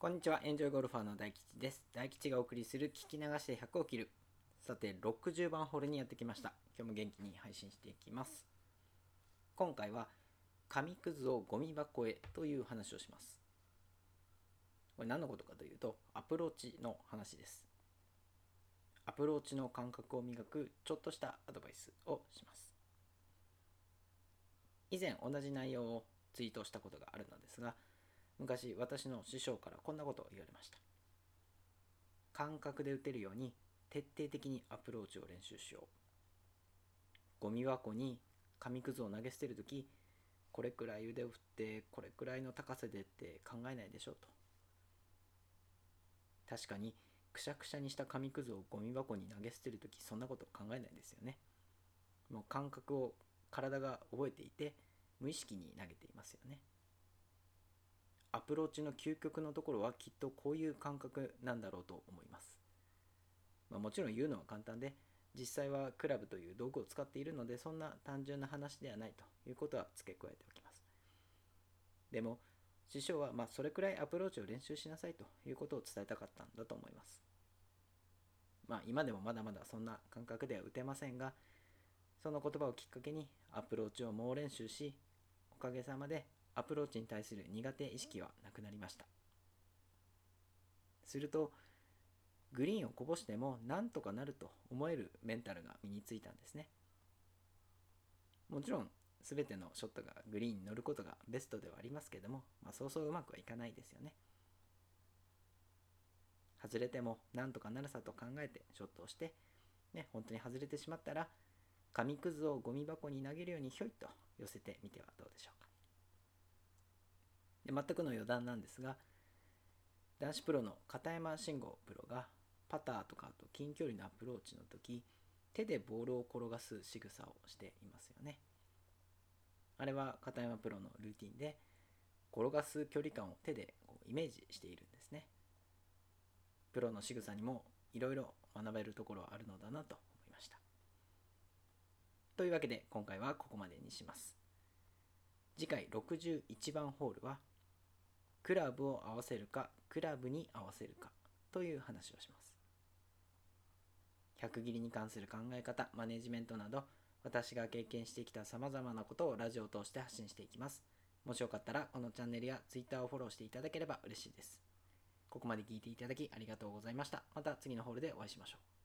こんにちは、エンジョイゴルファーの大吉です。大吉がお送りする聞き流して100を切る。さて、60番ホールにやってきました。今日も元気に配信していきます。今回は、紙くずをゴミ箱へという話をします。これ何のことかというと、アプローチの話です。アプローチの感覚を磨くちょっとしたアドバイスをします。以前同じ内容をツイートしたことがあるのですが、昔私の師匠からこんなことを言われました。感覚で打てるように徹底的にアプローチを練習しよう。ゴミ箱に紙くずを投げ捨てるときこれくらい腕を振ってこれくらいの高さでって考えないでしょうと。確かにくしゃくしゃにした紙くずをゴミ箱に投げ捨てるときそんなこと考えないですよね。もう感覚を体が覚えていて無意識に投げていますよね。プローチの究極のところはきっとこういう感覚なんだろうと思います。まあ、もちろん言うのは簡単で、実際はクラブという道具を使っているので、そんな単純な話ではないということは付け加えておきます。でも、師匠はまそれくらいアプローチを練習しなさいということを伝えたかったんだと思います。まあ今でもまだまだそんな感覚では打てませんが、その言葉をきっかけにアプローチを猛練習し、おかげさまでアプローチに対する苦手意識はなくなりました。するとグリーンをこぼしてもなんとかなると思えるメンタルが身についたんですね。もちろん全てのショットがグリーンに乗ることがベストではありますけども、まあ、そうそううまくはいかないですよね。外れてもなんとかなるさと考えてショットをして、ね、本当に外れてしまったら紙くずをゴミ箱に投げるようにひょいと寄せてみてはどうでしょうか。で全くの余談なんですが男子プロの片山慎吾プロがパターとかあと近距離のアプローチの時手でボールを転がす仕草をしていますよね。あれは片山プロのルーティンで転がす距離感を手でこうイメージしているんですね。プロの仕草にもいろいろ学べるところはあるのだなと思いました。というわけで今回はここまでにします。次回61番ホールはクラブを合わせるかクラブに合わせるかという話をします。100切りに関する考え方マネジメントなど私が経験してきたさまざまなことをラジオを通して発信していきます。もしよかったらこのチャンネルや Twitter をフォローしていただければ嬉しいです。ここまで聞いていただきありがとうございました。また次のホールでお会いしましょう。